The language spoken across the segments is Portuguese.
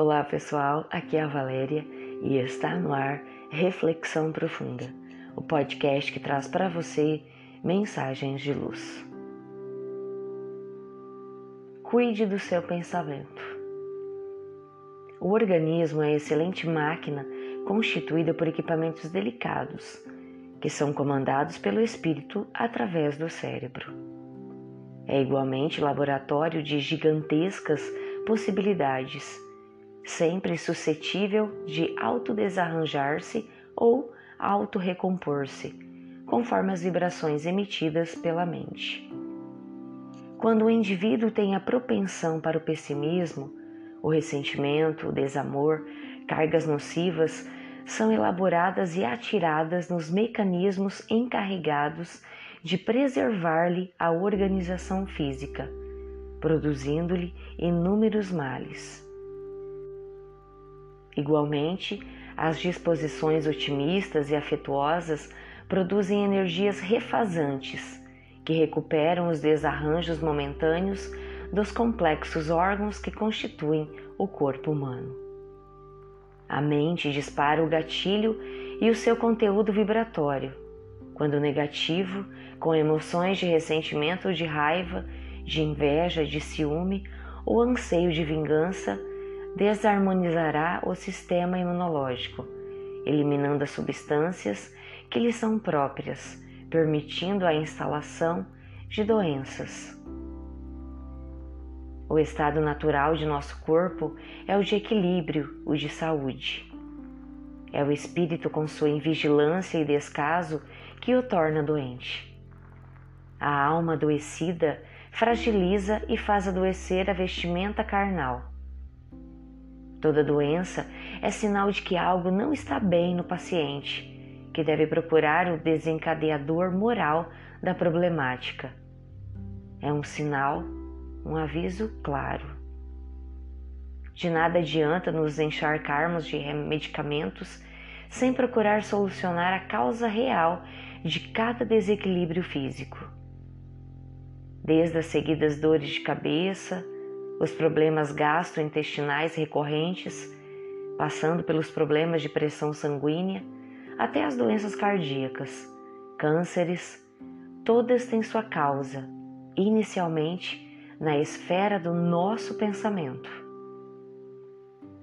Olá pessoal, aqui é a Valéria e está no ar Reflexão Profunda, o podcast que traz para você mensagens de luz. Cuide do seu pensamento. O organismo é excelente máquina constituída por equipamentos delicados que são comandados pelo espírito através do cérebro. É igualmente laboratório de gigantescas possibilidades sempre suscetível de autodesarranjar-se ou autorrecompor-se, conforme as vibrações emitidas pela mente. Quando o indivíduo tem a propensão para o pessimismo, o ressentimento, o desamor, cargas nocivas são elaboradas e atiradas nos mecanismos encarregados de preservar-lhe a organização física, produzindo-lhe inúmeros males. Igualmente, as disposições otimistas e afetuosas produzem energias refazantes que recuperam os desarranjos momentâneos dos complexos órgãos que constituem o corpo humano. A mente dispara o gatilho e o seu conteúdo vibratório, quando negativo, com emoções de ressentimento de raiva, de inveja, de ciúme ou anseio de vingança, desarmonizará o sistema imunológico, eliminando as substâncias que lhe são próprias, permitindo a instalação de doenças. O estado natural de nosso corpo é o de equilíbrio, o de saúde. É o espírito com sua invigilância e descaso que o torna doente. A alma adoecida fragiliza e faz adoecer a vestimenta carnal Toda doença é sinal de que algo não está bem no paciente, que deve procurar o desencadeador moral da problemática. É um sinal, um aviso claro. De nada adianta nos encharcarmos de medicamentos sem procurar solucionar a causa real de cada desequilíbrio físico. Desde as seguidas dores de cabeça, os problemas gastrointestinais recorrentes, passando pelos problemas de pressão sanguínea até as doenças cardíacas, cânceres, todas têm sua causa, inicialmente, na esfera do nosso pensamento.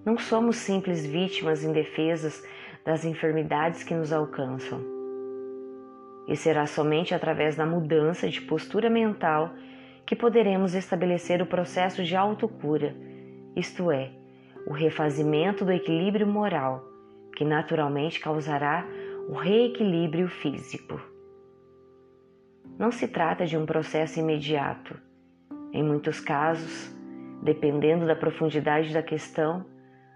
Não somos simples vítimas indefesas das enfermidades que nos alcançam. E será somente através da mudança de postura mental que poderemos estabelecer o processo de autocura, isto é, o refazimento do equilíbrio moral, que naturalmente causará o reequilíbrio físico. Não se trata de um processo imediato. Em muitos casos, dependendo da profundidade da questão,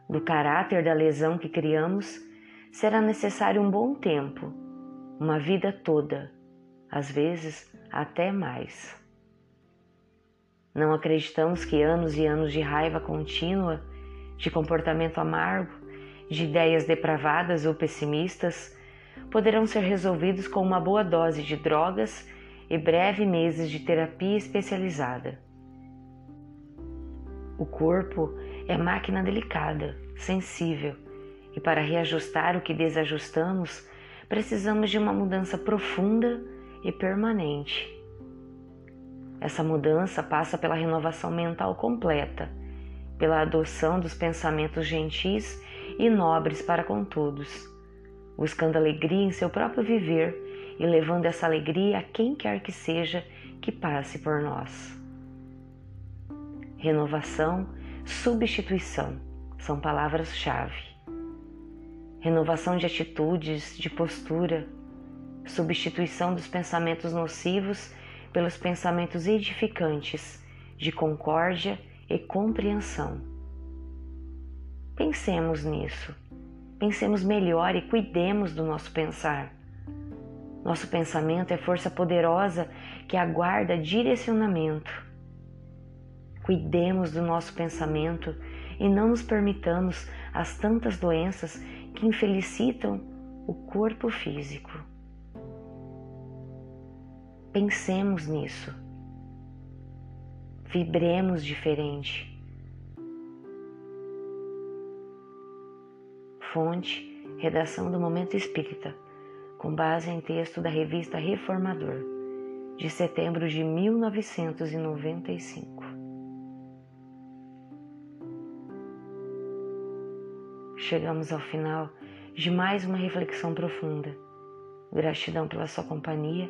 do caráter da lesão que criamos, será necessário um bom tempo, uma vida toda, às vezes até mais. Não acreditamos que anos e anos de raiva contínua, de comportamento amargo, de ideias depravadas ou pessimistas poderão ser resolvidos com uma boa dose de drogas e breve meses de terapia especializada. O corpo é máquina delicada, sensível, e para reajustar o que desajustamos, precisamos de uma mudança profunda e permanente. Essa mudança passa pela renovação mental completa, pela adoção dos pensamentos gentis e nobres para com todos, buscando alegria em seu próprio viver e levando essa alegria a quem quer que seja que passe por nós. Renovação, substituição são palavras-chave. Renovação de atitudes, de postura, substituição dos pensamentos nocivos pelos pensamentos edificantes de concórdia e compreensão. Pensemos nisso. Pensemos melhor e cuidemos do nosso pensar. Nosso pensamento é força poderosa que aguarda direcionamento. Cuidemos do nosso pensamento e não nos permitamos as tantas doenças que infelicitam o corpo físico. Pensemos nisso. Vibremos diferente. Fonte: Redação do Momento Espírita, com base em texto da revista Reformador, de setembro de 1995. Chegamos ao final de mais uma reflexão profunda. Gratidão pela sua companhia